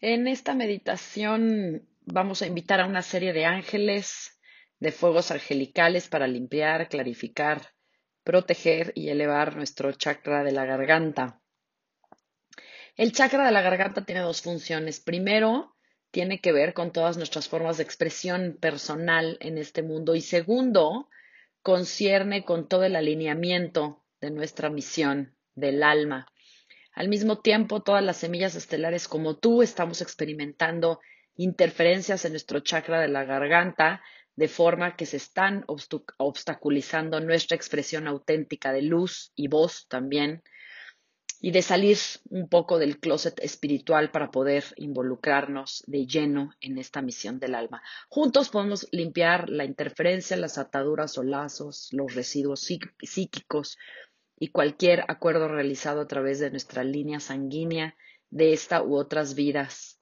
En esta meditación vamos a invitar a una serie de ángeles, de fuegos angelicales para limpiar, clarificar, proteger y elevar nuestro chakra de la garganta. El chakra de la garganta tiene dos funciones. Primero, tiene que ver con todas nuestras formas de expresión personal en este mundo y segundo, concierne con todo el alineamiento de nuestra misión del alma. Al mismo tiempo, todas las semillas estelares como tú estamos experimentando interferencias en nuestro chakra de la garganta, de forma que se están obstaculizando nuestra expresión auténtica de luz y voz también, y de salir un poco del closet espiritual para poder involucrarnos de lleno en esta misión del alma. Juntos podemos limpiar la interferencia, las ataduras o lazos, los residuos psíquicos y cualquier acuerdo realizado a través de nuestra línea sanguínea de esta u otras vidas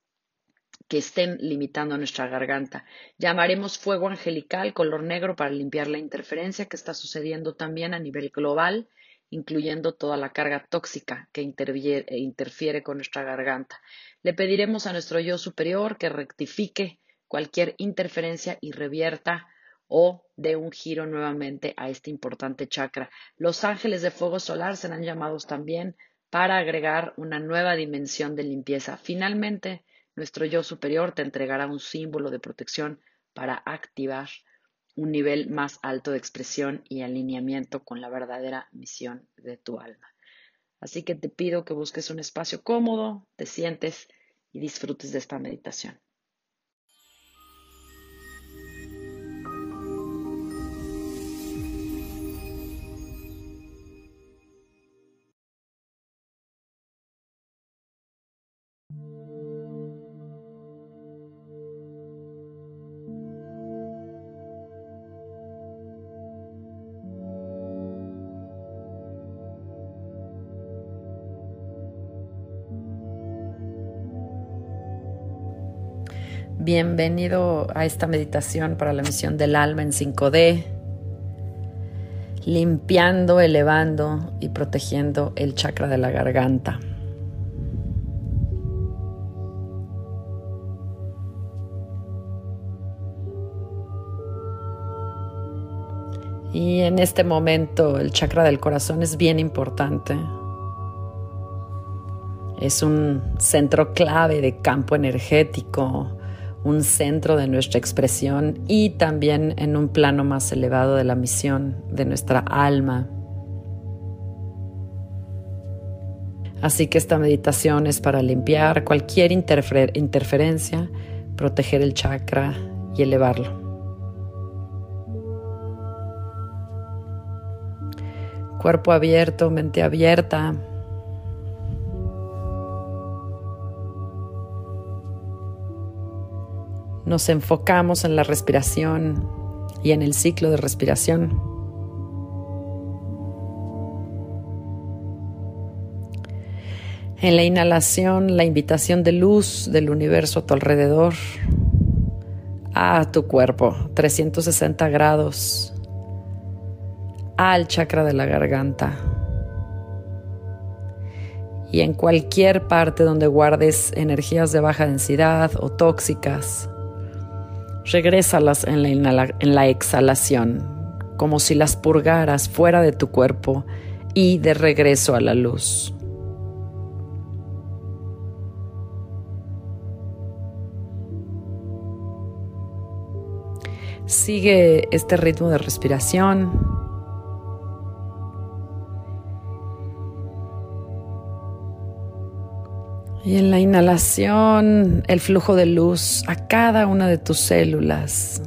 que estén limitando nuestra garganta. Llamaremos fuego angelical color negro para limpiar la interferencia que está sucediendo también a nivel global, incluyendo toda la carga tóxica que e interfiere con nuestra garganta. Le pediremos a nuestro yo superior que rectifique cualquier interferencia y revierta o de un giro nuevamente a este importante chakra. Los ángeles de fuego solar serán llamados también para agregar una nueva dimensión de limpieza. Finalmente, nuestro yo superior te entregará un símbolo de protección para activar un nivel más alto de expresión y alineamiento con la verdadera misión de tu alma. Así que te pido que busques un espacio cómodo, te sientes y disfrutes de esta meditación. Bienvenido a esta meditación para la misión del alma en 5D, limpiando, elevando y protegiendo el chakra de la garganta. Y en este momento el chakra del corazón es bien importante. Es un centro clave de campo energético, un centro de nuestra expresión y también en un plano más elevado de la misión de nuestra alma. Así que esta meditación es para limpiar cualquier interferencia, proteger el chakra y elevarlo. Cuerpo abierto, mente abierta. Nos enfocamos en la respiración y en el ciclo de respiración. En la inhalación, la invitación de luz del universo a tu alrededor, a tu cuerpo, 360 grados, al chakra de la garganta. Y en cualquier parte donde guardes energías de baja densidad o tóxicas, regrésalas en la, en la exhalación, como si las purgaras fuera de tu cuerpo y de regreso a la luz. Sigue este ritmo de respiración. Y en la inhalación, el flujo de luz a cada una de tus células.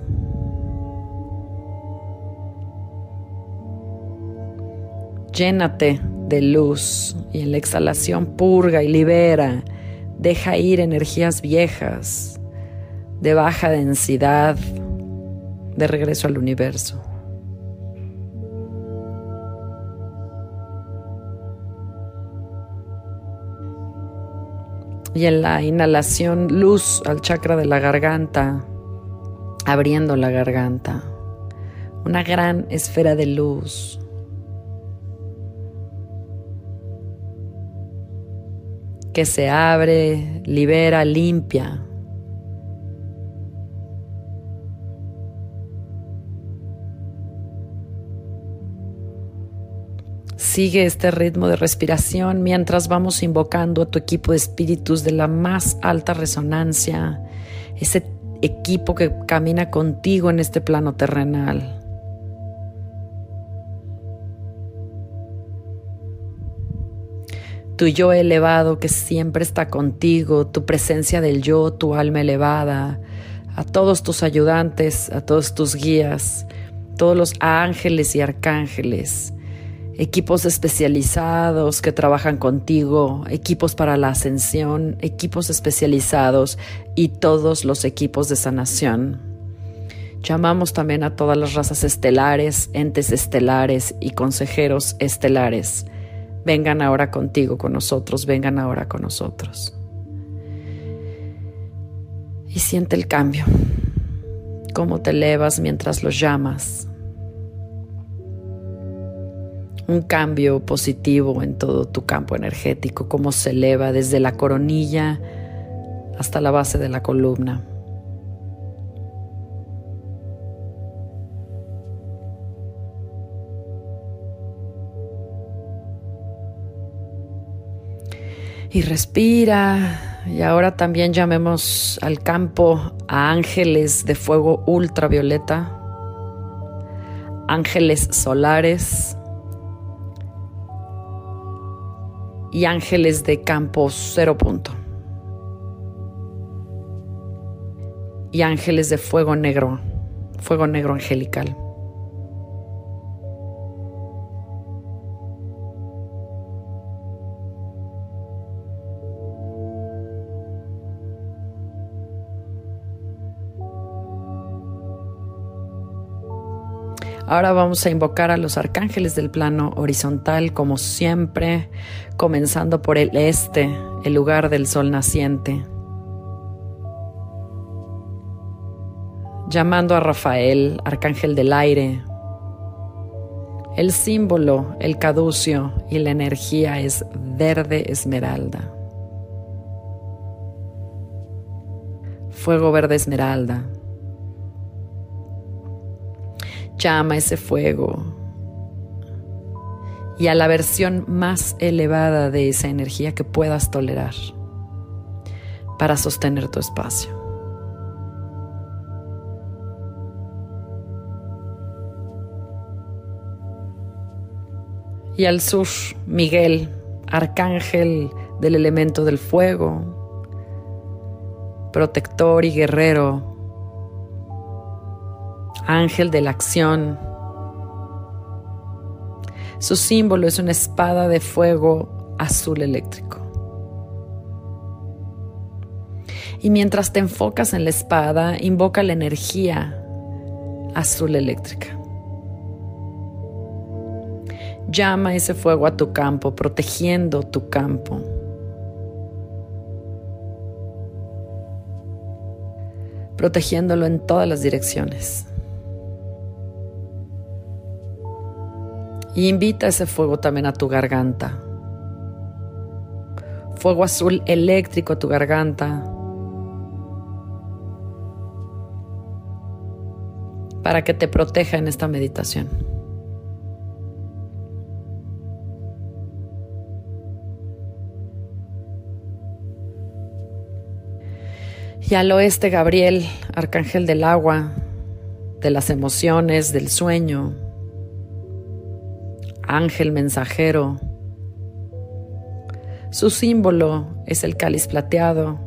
Llénate de luz y en la exhalación purga y libera. Deja ir energías viejas, de baja densidad, de regreso al universo. Y en la inhalación, luz al chakra de la garganta, abriendo la garganta. Una gran esfera de luz. que se abre, libera, limpia. Sigue este ritmo de respiración mientras vamos invocando a tu equipo de espíritus de la más alta resonancia, ese equipo que camina contigo en este plano terrenal. tu yo elevado que siempre está contigo, tu presencia del yo, tu alma elevada, a todos tus ayudantes, a todos tus guías, todos los ángeles y arcángeles, equipos especializados que trabajan contigo, equipos para la ascensión, equipos especializados y todos los equipos de sanación. Llamamos también a todas las razas estelares, entes estelares y consejeros estelares vengan ahora contigo, con nosotros, vengan ahora con nosotros. Y siente el cambio, cómo te elevas mientras los llamas. Un cambio positivo en todo tu campo energético, cómo se eleva desde la coronilla hasta la base de la columna. y respira. Y ahora también llamemos al campo a ángeles de fuego ultravioleta, ángeles solares y ángeles de campo cero punto. Y ángeles de fuego negro, fuego negro angelical. Ahora vamos a invocar a los arcángeles del plano horizontal, como siempre, comenzando por el este, el lugar del sol naciente. Llamando a Rafael, arcángel del aire. El símbolo, el caducio y la energía es verde esmeralda. Fuego verde esmeralda llama ese fuego y a la versión más elevada de esa energía que puedas tolerar para sostener tu espacio. Y al sur, Miguel, arcángel del elemento del fuego, protector y guerrero ángel de la acción. Su símbolo es una espada de fuego azul eléctrico. Y mientras te enfocas en la espada, invoca la energía azul eléctrica. Llama ese fuego a tu campo, protegiendo tu campo. Protegiéndolo en todas las direcciones. Y invita ese fuego también a tu garganta. Fuego azul eléctrico a tu garganta. Para que te proteja en esta meditación. Y al oeste, Gabriel, arcángel del agua, de las emociones, del sueño, ángel mensajero. Su símbolo es el cáliz plateado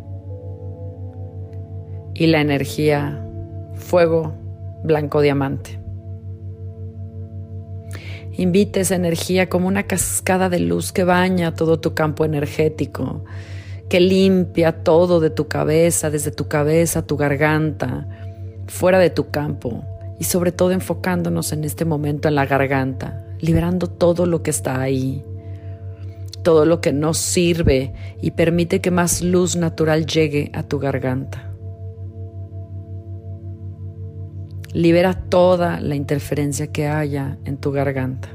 y la energía fuego blanco diamante. Invita esa energía como una cascada de luz que baña todo tu campo energético, que limpia todo de tu cabeza, desde tu cabeza, tu garganta, fuera de tu campo y sobre todo enfocándonos en este momento en la garganta, liberando todo lo que está ahí, todo lo que no sirve y permite que más luz natural llegue a tu garganta. Libera toda la interferencia que haya en tu garganta.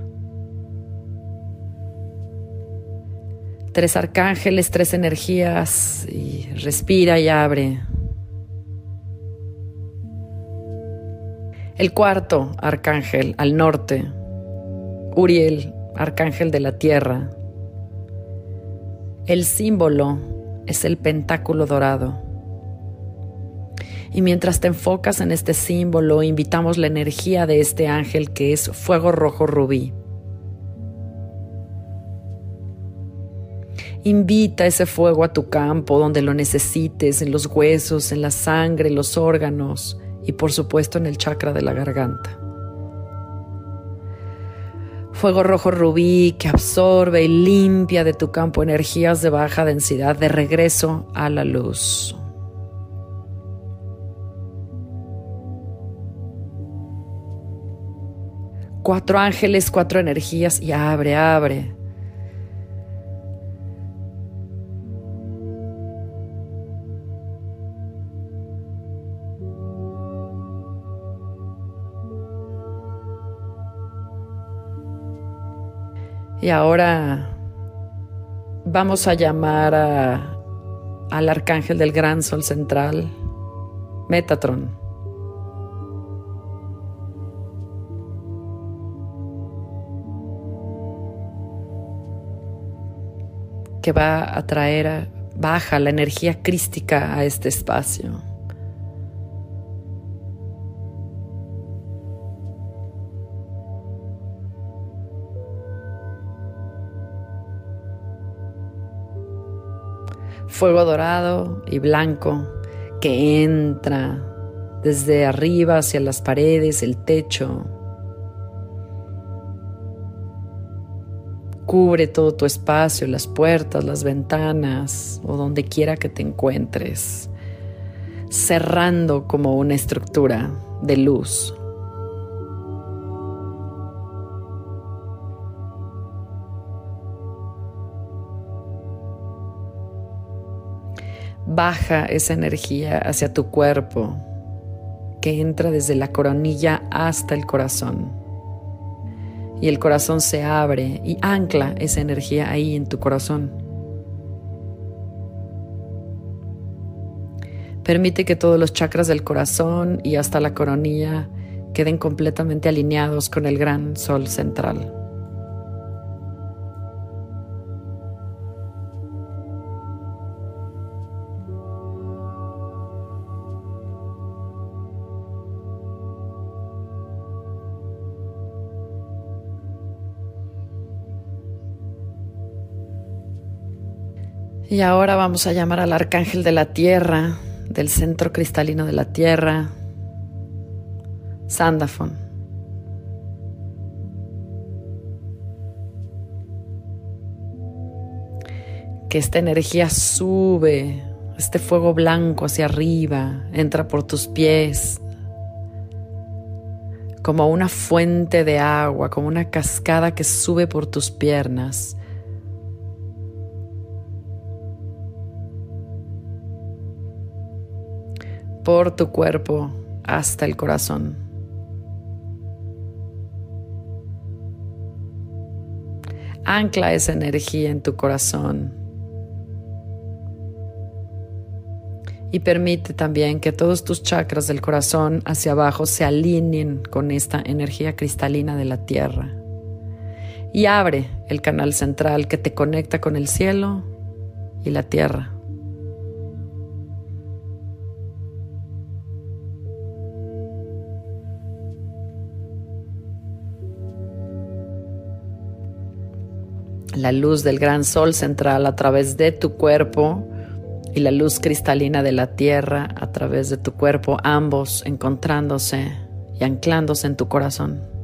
tres arcángeles, tres energías y respira y abre. El cuarto arcángel al norte, Uriel, arcángel de la tierra. El símbolo es el pentáculo dorado. Y mientras te enfocas en este símbolo, invitamos la energía de este ángel que es fuego rojo rubí. Invita ese fuego a tu campo donde lo necesites, en los huesos, en la sangre, los órganos y por supuesto en el chakra de la garganta. Fuego rojo rubí que absorbe y limpia de tu campo energías de baja densidad de regreso a la luz. Cuatro ángeles, cuatro energías y abre, abre. Y ahora vamos a llamar al arcángel del gran sol central, Metatron. que va a traer baja la energía crística a este espacio. Fuego dorado y blanco que entra desde arriba hacia las paredes, el techo. Cubre todo tu espacio, las puertas, las ventanas o donde quiera que te encuentres, cerrando como una estructura de luz. Baja esa energía hacia tu cuerpo que entra desde la coronilla hasta el corazón. Y el corazón se abre y ancla esa energía ahí en tu corazón. Permite que todos los chakras del corazón y hasta la coronilla queden completamente alineados con el gran sol central. Y ahora vamos a llamar al arcángel de la tierra, del centro cristalino de la tierra, Sandafon. Que esta energía sube, este fuego blanco hacia arriba, entra por tus pies, como una fuente de agua, como una cascada que sube por tus piernas por tu cuerpo hasta el corazón. Ancla esa energía en tu corazón. Y permite también que todos tus chakras del corazón hacia abajo se alineen con esta energía cristalina de la tierra. Y abre el canal central que te conecta con el cielo y la tierra. La luz del gran sol central a través de tu cuerpo y la luz cristalina de la tierra a través de tu cuerpo, ambos encontrándose y anclándose en tu corazón.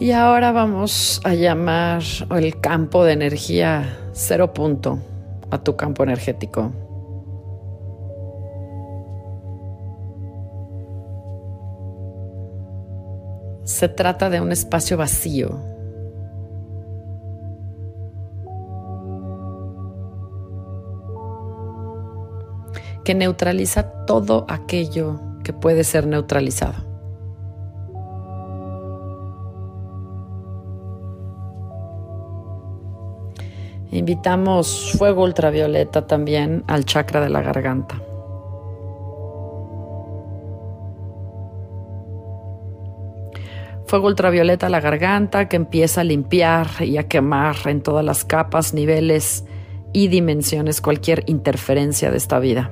Y ahora vamos a llamar el campo de energía cero punto a tu campo energético. Se trata de un espacio vacío. que neutraliza todo aquello que puede ser neutralizado. Invitamos fuego ultravioleta también al chakra de la garganta. Fuego ultravioleta a la garganta que empieza a limpiar y a quemar en todas las capas, niveles y dimensiones cualquier interferencia de esta vida.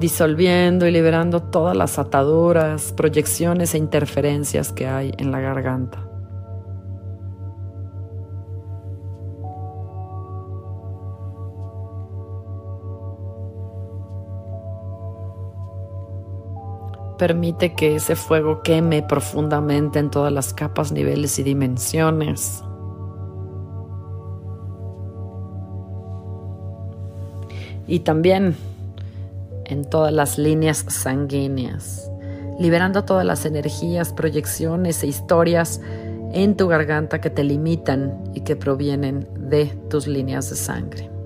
Disolviendo y liberando todas las ataduras, proyecciones e interferencias que hay en la garganta. Permite que ese fuego queme profundamente en todas las capas, niveles y dimensiones. Y también en todas las líneas sanguíneas, liberando todas las energías, proyecciones e historias en tu garganta que te limitan y que provienen de tus líneas de sangre.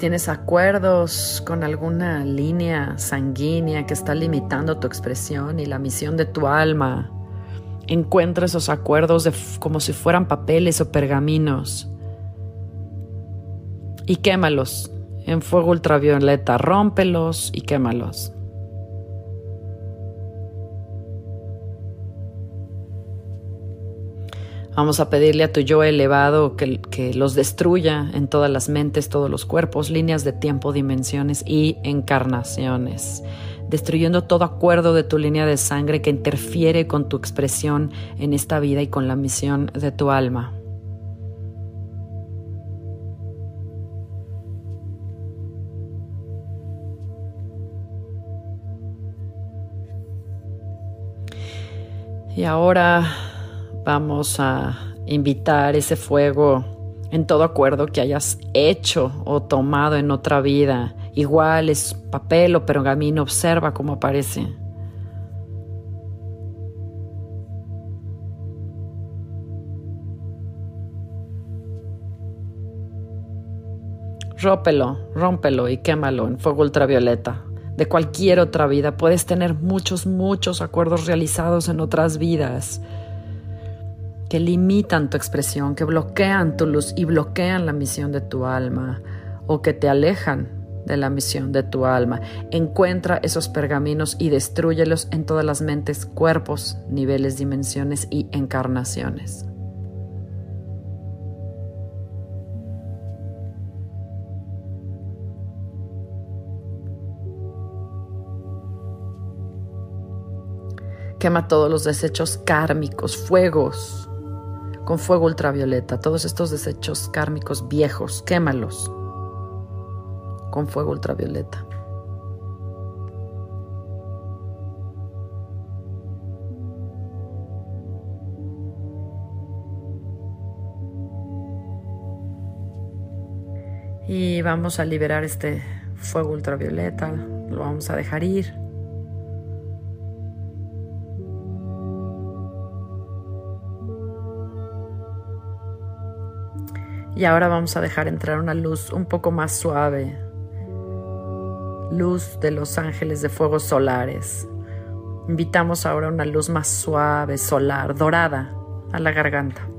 Tienes acuerdos con alguna línea sanguínea que está limitando tu expresión y la misión de tu alma, encuentra esos acuerdos como si fueran papeles o pergaminos y quémalos en fuego ultravioleta, rómpelos y quémalos. Vamos a pedirle a tu yo elevado que, que, los destruya en todas las mentes, todos los cuerpos, líneas de tiempo, dimensiones y encarnaciones, destruyendo todo acuerdo de tu línea de sangre que interfiere con tu expresión en esta vida y con la misión de tu alma. Y ahora Vamos a invitar ese fuego en todo acuerdo que hayas hecho o tomado en otra vida. Igual es papel o pergamino, observa cómo aparece. Rópelo, rómpelo y quémalo en fuego ultravioleta. De cualquier otra vida puedes tener muchos, muchos acuerdos realizados en otras vidas que limitan tu expresión, que bloquean tu luz y bloquean la misión de tu alma o que te alejan de la misión de tu alma. Encuentra esos pergaminos y destruyelos en todas las mentes, cuerpos, niveles, dimensiones y encarnaciones. Quema todos los desechos kármicos, fuegos, con fuego ultravioleta, todos estos desechos kármicos viejos, quémalos con fuego ultravioleta. Y vamos a liberar este fuego ultravioleta, lo vamos a dejar ir. Y ahora vamos a dejar entrar una luz un poco más suave, luz de los ángeles de fuegos solares. Invitamos ahora una luz más suave, solar, dorada, a la garganta.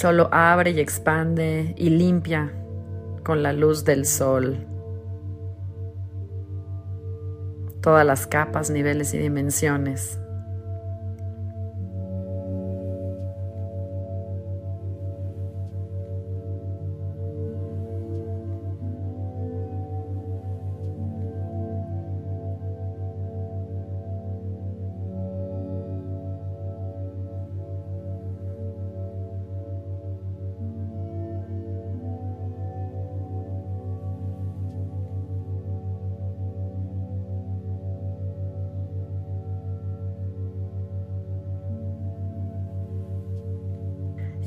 Solo abre y expande y limpia con la luz del sol todas las capas, niveles y dimensiones.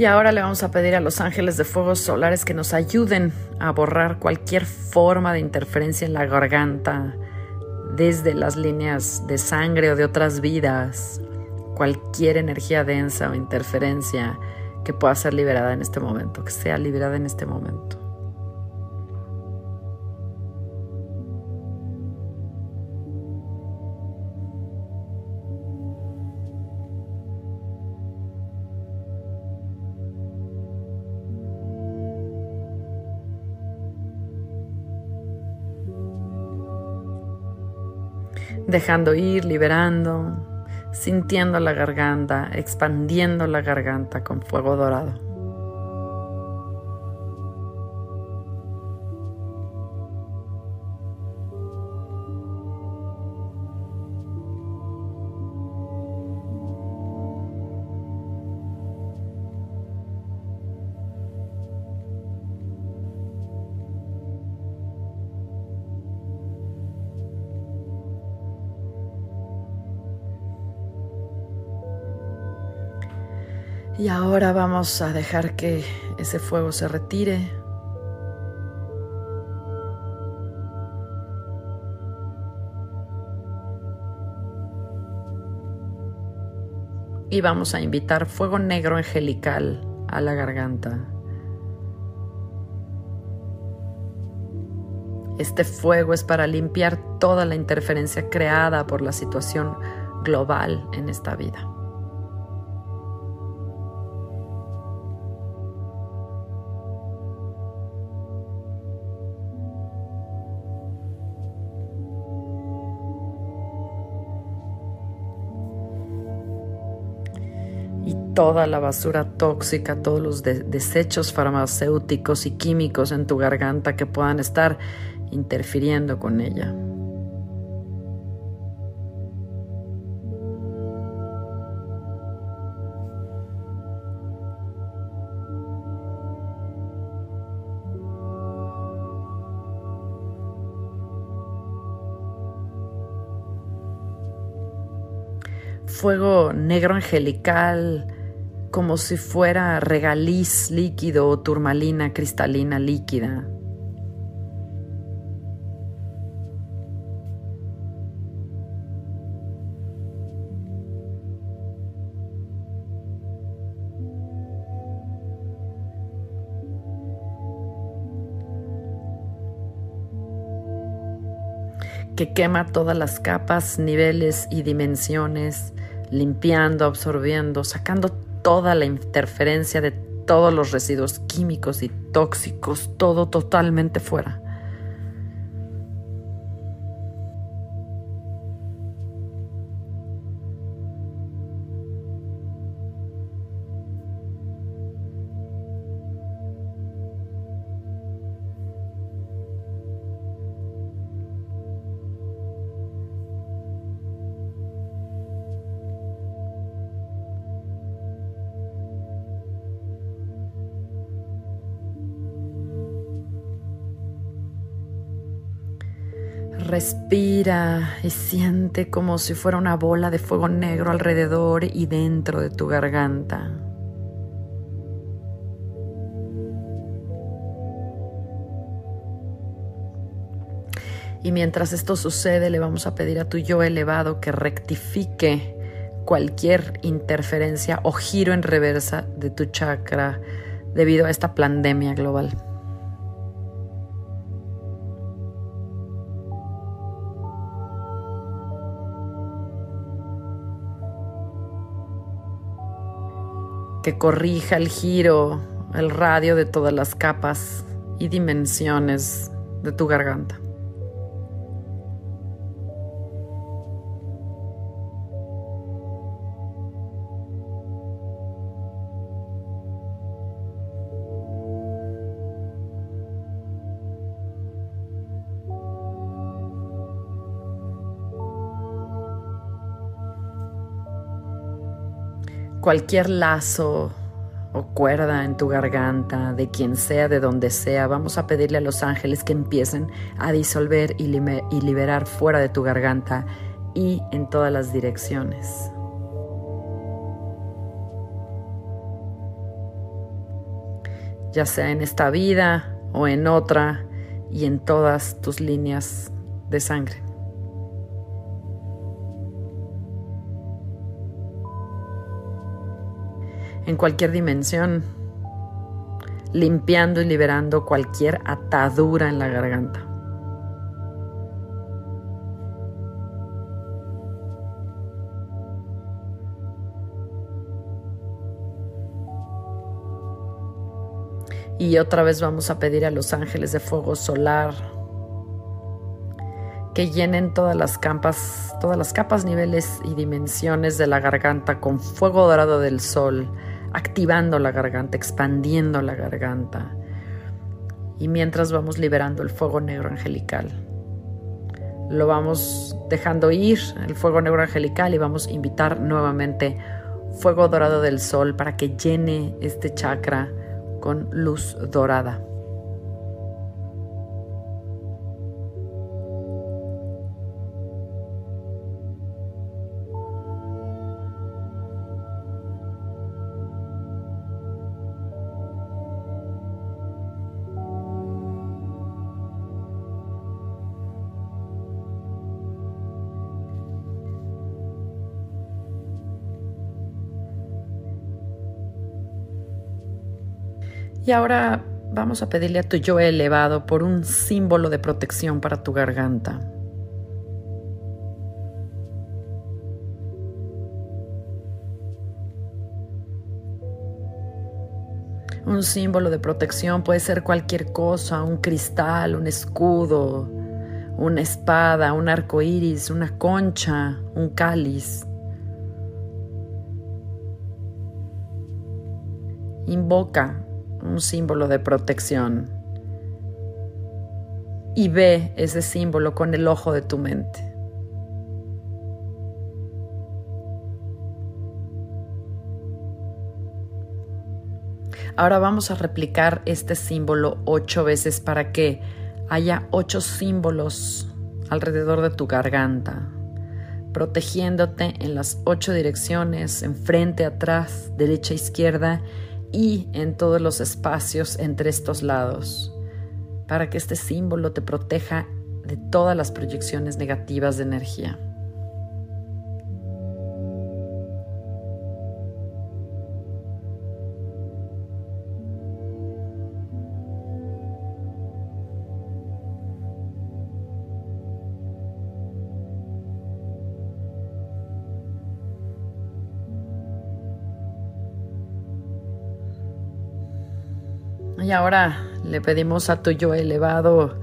Y ahora le vamos a pedir a los ángeles de fuegos solares que nos ayuden a borrar cualquier forma de interferencia en la garganta, desde las líneas de sangre o de otras vidas, cualquier energía densa o interferencia que pueda ser liberada en este momento, que sea liberada en este momento. Dejando ir, liberando, sintiendo la garganta, expandiendo la garganta con fuego dorado. Ahora vamos a dejar que ese fuego se retire. Y vamos a invitar fuego negro angelical a la garganta. Este fuego es para limpiar toda la interferencia creada por la situación global en esta vida. Toda la basura tóxica, todos los desechos farmacéuticos y químicos en tu garganta que puedan estar interfiriendo con ella. fuego negro angelical, como si fuera regaliz líquido o turmalina cristalina líquida. que quema todas las capas, niveles y dimensiones, limpiando, absorbiendo, sacando toda la interferencia de todos los residuos químicos y tóxicos, todo totalmente fuera. Respira y siente como si fuera una bola de fuego negro alrededor y dentro de tu garganta. Y mientras esto sucede, le vamos a pedir a tu yo elevado que rectifique cualquier interferencia o giro en reversa de tu chakra debido a esta pandemia global. Que corrija el giro, el radio de todas las capas y dimensiones de tu garganta. Cualquier lazo o cuerda en tu garganta, de quien sea, de donde sea, vamos a pedirle a los ángeles que empiecen a disolver y, liberar fuera de tu garganta y en todas las direcciones. ya sea en esta vida o en otra y en todas tus líneas de sangre. En cualquier dimensión, limpiando y liberando cualquier atadura en la garganta. Y otra vez vamos a pedir a los ángeles de fuego solar que llenen todas las capas, todas las capas, niveles y dimensiones de la garganta con fuego dorado del sol, activando la garganta, expandiendo la garganta. Y mientras vamos liberando el fuego negro angelical, lo vamos dejando ir, el fuego negro angelical, y vamos a invitar nuevamente fuego dorado del sol para que llene este chakra con luz dorada. Y ahora vamos a pedirle a tu yo elevado por un símbolo de protección para tu garganta. Un símbolo de protección puede ser cualquier cosa, un cristal, un escudo, una espada, un arco iris, una concha, un cáliz. Invoca un símbolo de protección. Y ve ese símbolo con el ojo de tu mente. Ahora vamos a replicar este símbolo ocho veces para que haya ocho símbolos alrededor de tu garganta, protegiéndote en las ocho direcciones, enfrente, atrás, derecha, izquierda y en todos los espacios entre estos lados, para que este símbolo te proteja de todas las proyecciones negativas de energía. Y ahora le pedimos a tu yo elevado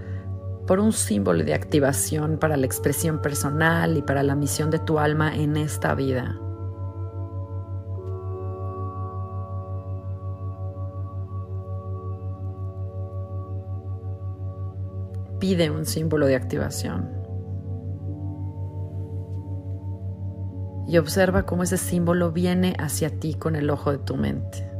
por un símbolo de activación para la expresión personal y para la misión de tu alma en esta vida. Pide un símbolo de activación. Y observa cómo ese símbolo viene hacia ti con el ojo de tu mente.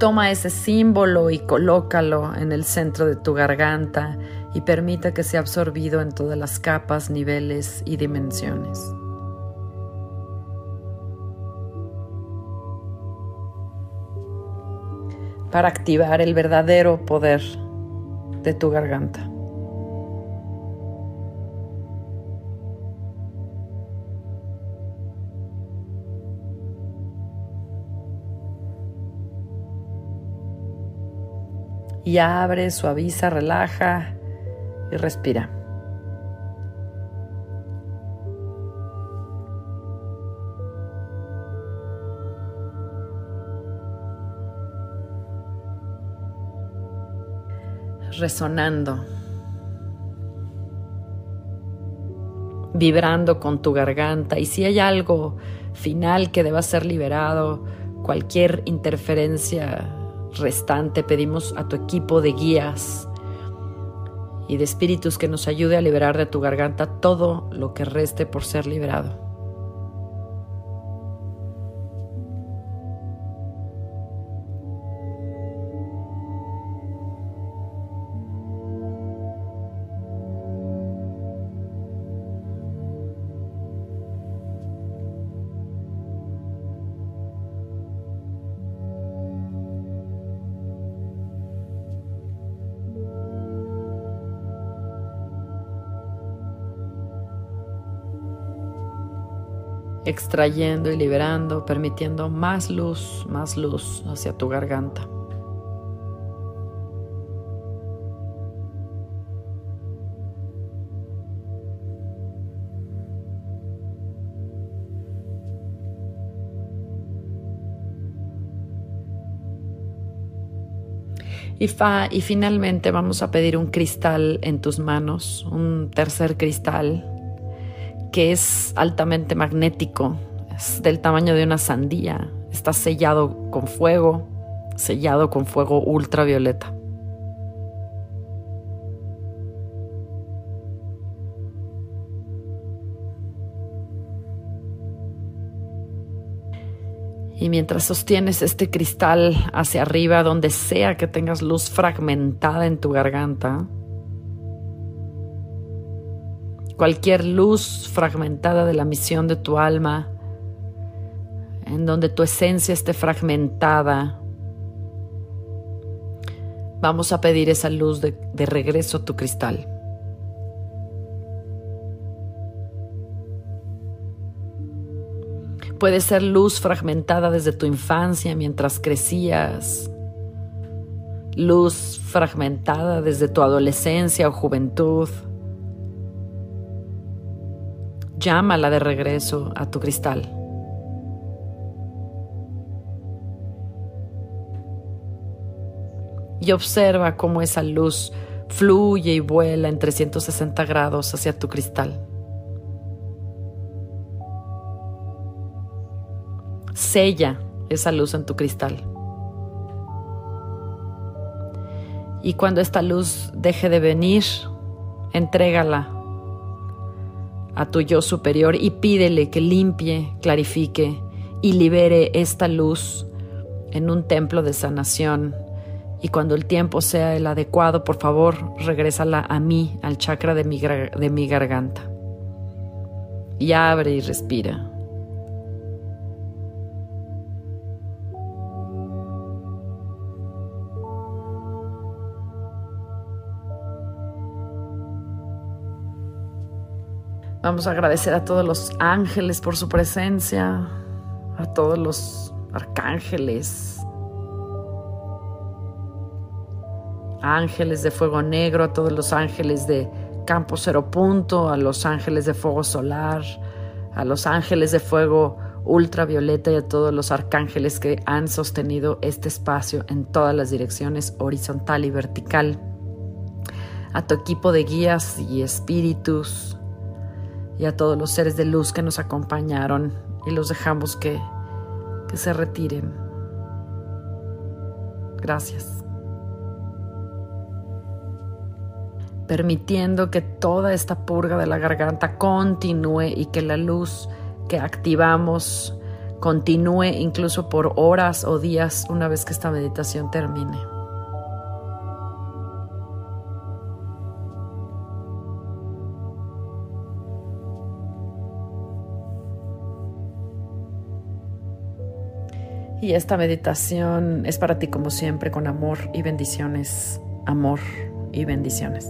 Toma ese símbolo y colócalo en el centro de tu garganta y permita que sea absorbido en todas las capas, niveles y dimensiones. Para activar el verdadero poder de tu garganta. Y abre, suaviza, relaja y respira. Resonando, vibrando con tu garganta y si hay algo final que deba ser liberado, cualquier interferencia restante pedimos a tu equipo de guías y de espíritus que nos ayude a liberar de tu garganta todo lo que reste por ser liberado. Extrayendo y liberando, permitiendo más luz, más luz hacia tu garganta. Y, y finalmente vamos a pedir un cristal en tus manos, un tercer cristal que es altamente magnético, es del tamaño de una sandía, está sellado con fuego, sellado con fuego ultravioleta. Y mientras sostienes este cristal hacia arriba, donde sea que tengas luz fragmentada en tu garganta, cualquier luz fragmentada de la misión de tu alma, en donde tu esencia esté fragmentada, vamos a pedir esa luz de, regreso a tu cristal. Puede ser luz fragmentada desde tu infancia mientras crecías. Luz fragmentada desde tu adolescencia o juventud. Llámala de regreso a tu cristal. Y observa cómo esa luz fluye y vuela en 360 grados hacia tu cristal. Sella esa luz en tu cristal. Y cuando esta luz deje de venir, entrégala a tu yo superior y pídele que limpie, clarifique y libere esta luz en un templo de sanación. Y cuando el tiempo sea el adecuado, por favor, regrésala a mí, al chakra de mi, de mi garganta. Y abre y respira. Vamos a agradecer a todos los ángeles por su presencia, a todos los arcángeles, ángeles de fuego negro, a todos los ángeles de campo cero punto, a los ángeles de fuego solar, a los ángeles de fuego ultravioleta y a todos los arcángeles que han sostenido este espacio en todas las direcciones, horizontal y vertical, a tu equipo de guías y espíritus, y a todos los seres de luz que nos acompañaron y los dejamos que, que se retiren. Gracias. Permitiendo que toda esta purga de la garganta continúe y que la luz que activamos continúe incluso por horas o días una vez que esta meditación termine. Y esta meditación es para ti como siempre con amor y bendiciones, amor y bendiciones.